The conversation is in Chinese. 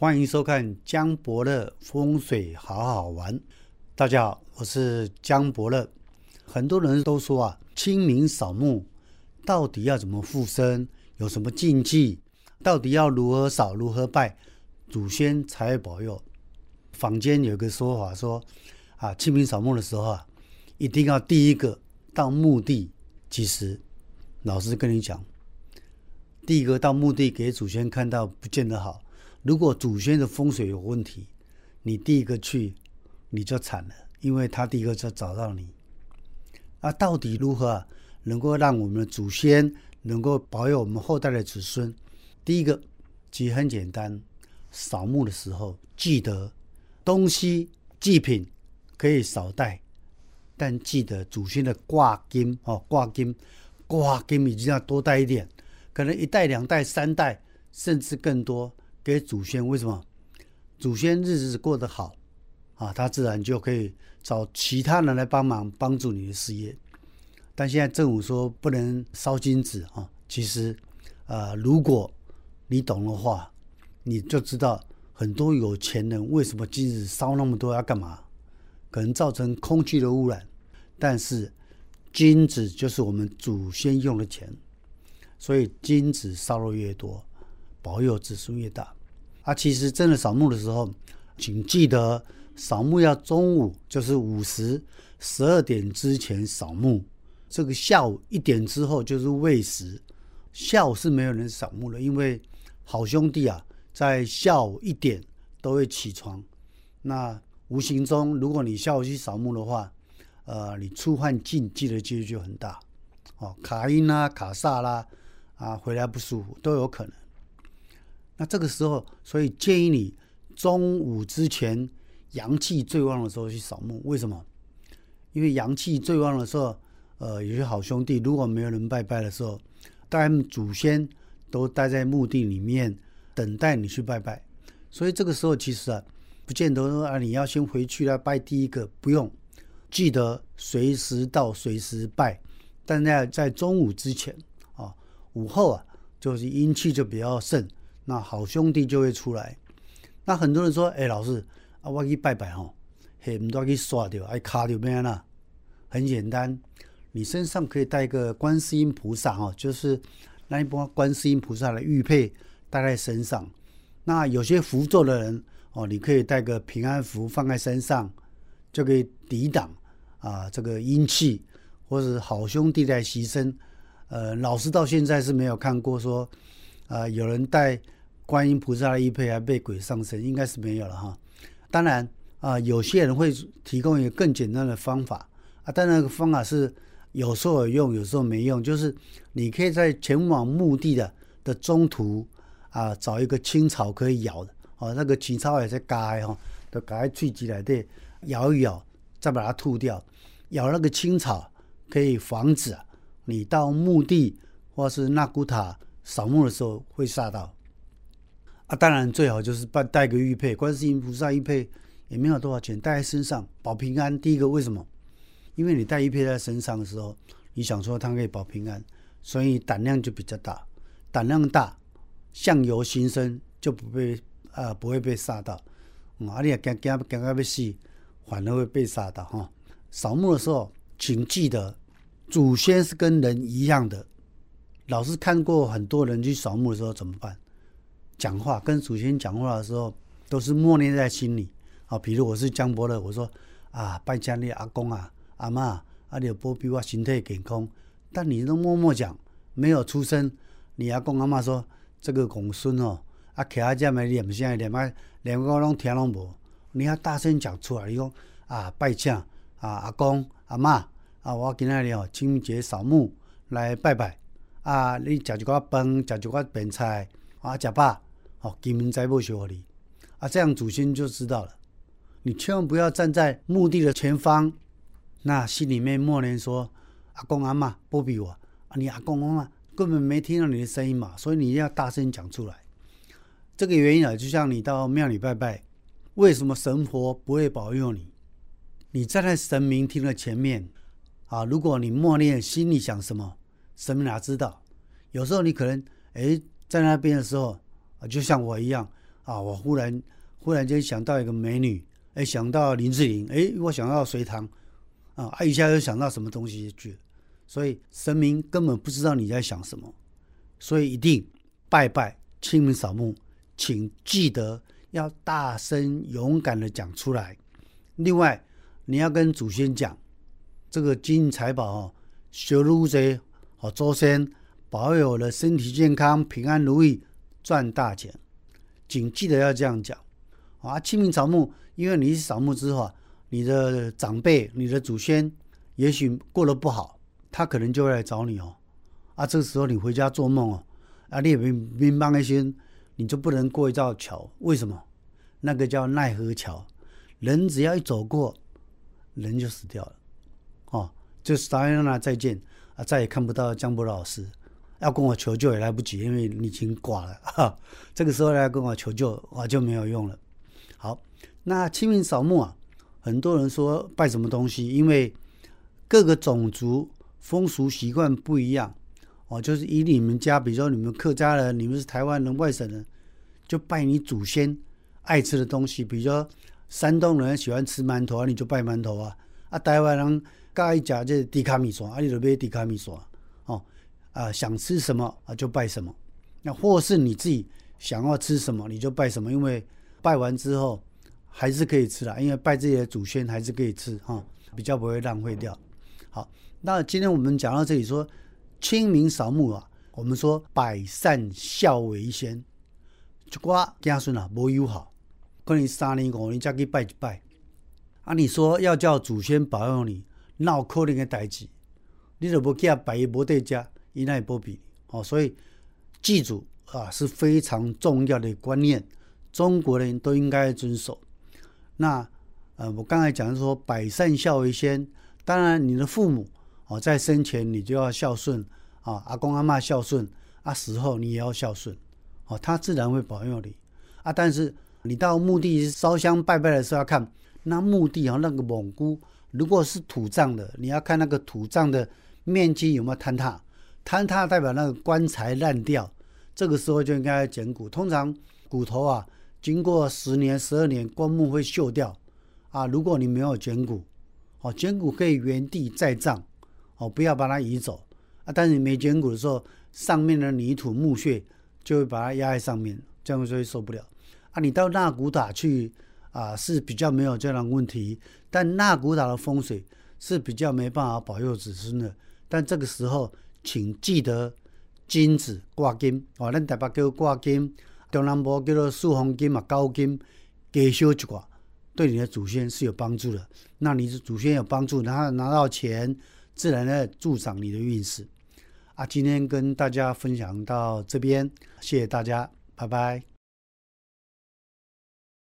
欢迎收看江伯乐风水好好玩。大家好，我是江伯乐。很多人都说啊，清明扫墓到底要怎么附身？有什么禁忌？到底要如何扫、如何拜，祖先才会保佑？坊间有个说法说，啊，清明扫墓的时候啊，一定要第一个到墓地。其实，老实跟你讲。第一个到墓地给祖先看到，不见得好。如果祖先的风水有问题，你第一个去，你就惨了，因为他第一个就找到你。啊，到底如何能够让我们的祖先能够保佑我们后代的子孙？第一个其实很简单，扫墓的时候记得东西祭品可以少带，但记得祖先的挂金哦，挂金挂金一定要多带一点。可能一代、两代、三代，甚至更多给祖先。为什么？祖先日子过得好啊，他自然就可以找其他人来帮忙，帮助你的事业。但现在政府说不能烧金子啊。其实，呃，如果你懂的话，你就知道很多有钱人为什么金子烧那么多要干嘛？可能造成空气的污染。但是，金子就是我们祖先用的钱。所以金子烧的越多，保佑子孙越大。啊，其实真的扫墓的时候，请记得扫墓要中午，就是午时十二点之前扫墓。这个下午一点之后就是未时，下午是没有人扫墓的，因为好兄弟啊，在下午一点都会起床。那无形中，如果你下午去扫墓的话，呃，你触犯禁忌的几率就很大。哦，卡因啦，卡萨啦。啊，回来不舒服都有可能。那这个时候，所以建议你中午之前阳气最旺的时候去扫墓。为什么？因为阳气最旺的时候，呃，有些好兄弟如果没有人拜拜的时候，大家祖先都待在墓地里面等待你去拜拜。所以这个时候其实啊，不见得说啊你要先回去来拜第一个，不用，记得随时到随时拜，但在在中午之前啊。午后啊，就是阴气就比较盛，那好兄弟就会出来。那很多人说：“哎，老师啊，我去拜拜吼，嘿，唔多去刷掉，哎，卡掉咩啦？很简单，你身上可以带一个观世音菩萨哈，就是那一波观世音菩萨的玉佩带在身上。那有些符咒的人哦，你可以带个平安符放在身上，就可以抵挡啊这个阴气，或者好兄弟在牺牲。呃，老师到现在是没有看过说，啊，有人带观音菩萨的玉佩还被鬼上身，应该是没有了哈。当然啊，有些人会提供一个更简单的方法啊，但那个方法是有时候有用，有时候没用。就是你可以在前往墓地的的中途啊，找一个青草可以咬的哦，那个青草也在嘎哈，都嘎在脆起来的，咬一咬，再把它吐掉。咬那个青草可以防止。你到墓地或是纳古塔扫墓的时候会煞到啊！当然最好就是带带个玉佩，观世音菩萨玉佩也没有多少钱，带在身上保平安。第一个为什么？因为你带玉佩在身上的时候，你想说它可以保平安，所以胆量就比较大。胆量大，相由心生，就不被啊不会被杀到。啊，你也惊惊惊到要死，反而会被杀到哈。扫墓的时候，请记得。祖先是跟人一样的，老是看过很多人去扫墓的时候怎么办？讲话跟祖先讲话的时候，都是默念在心里啊。比如我是江伯乐，我说啊，拜家里阿公啊、阿妈，啊，你保庇我身体健康。但你都默默讲，没有出声。你阿公阿妈说这个公孙哦，啊，徛在这里念声念啊，连我拢听拢无。你要大声讲出来，你讲啊，拜请啊，阿公阿妈。啊，我今仔日哦，清明节扫墓来拜拜。啊，你食一寡饭，食一寡便菜，啊，食饱，哦，金明在不修你。啊，这样祖先就知道了。你千万不要站在墓地的前方，那心里面默念说：“阿公阿妈不比我。”啊，你阿公阿妈根本没听到你的声音嘛，所以你一定要大声讲出来。这个原因啊，就像你到庙里拜拜，为什么神婆不会保佑你？你站在神明厅的前面。啊，如果你默念，心里想什么，神明哪知道？有时候你可能哎在那边的时候啊，就像我一样啊，我忽然忽然间想到一个美女，哎，想到林志玲，哎，我想到隋唐，啊，啊，一下又想到什么东西去，所以神明根本不知道你在想什么，所以一定拜拜清明扫墓，请记得要大声勇敢的讲出来。另外，你要跟祖先讲，这个金银财宝哦，修路者好祖先保佑我的身体健康、平安如意、赚大钱。请记得要这样讲啊！清明扫墓，因为你扫墓之后啊，你的长辈、你的祖先也许过得不好，他可能就会来找你哦。啊，这个时候你回家做梦哦，啊，你也明明白一些，你就不能过一道桥。为什么？那个叫奈何桥，人只要一走过，人就死掉了。哦，就是大家那再见啊，再也看不到江波老师。要跟我求救也来不及，因为你已经挂了。哈，这个时候来跟我求救，我就没有用了。好，那清明扫墓啊，很多人说拜什么东西？因为各个种族风俗习惯不一样哦。就是以你们家，比如说你们客家人，你们是台湾人、外省人，就拜你祖先爱吃的东西。比如说山东人喜欢吃馒头啊，你就拜馒头啊。啊，台湾人介意食这低卡米线，啊，你就买低卡米线。啊，想吃什么啊就拜什么，那或是你自己想要吃什么你就拜什么，因为拜完之后还是可以吃的，因为拜自己的祖先还是可以吃哈，比较不会浪费掉。好，那今天我们讲到这里说清明扫墓啊，我们说百善孝为先，就瓜家孙啊无友好，可能三年五年再去拜一拜，啊，你说要叫祖先保佑你，闹可能的代志，你就无叫拜伊无得家。伊奈波比哦，所以祭祖啊是非常重要的观念，中国人都应该遵守。那呃，我刚才讲说百善孝为先，当然你的父母哦在生前你就要孝顺啊，阿公阿妈孝顺，啊死后你也要孝顺哦，他自然会保佑你啊。但是你到墓地烧香拜拜的时候要看那墓地啊那个蒙古，如果是土葬的，你要看那个土葬的面积有没有坍塌。坍塌代表那个棺材烂掉，这个时候就应该捡骨。通常骨头啊，经过十年、十二年，棺木会锈掉啊。如果你没有捡骨，哦，捡骨可以原地再葬，哦，不要把它移走啊。但是你没捡骨的时候，上面的泥土、木屑就会把它压在上面，这样就会受不了啊。你到纳古塔去啊，是比较没有这样的问题，但纳古塔的风水是比较没办法保佑子孙的。但这个时候。请记得金子挂金哦，咱台北叫挂金，中南部叫做四方金嘛，高金给修一挂，对你的祖先是有帮助的。那你的祖先有帮助，然后拿到钱，自然的助长你的运势。啊，今天跟大家分享到这边，谢谢大家，拜拜。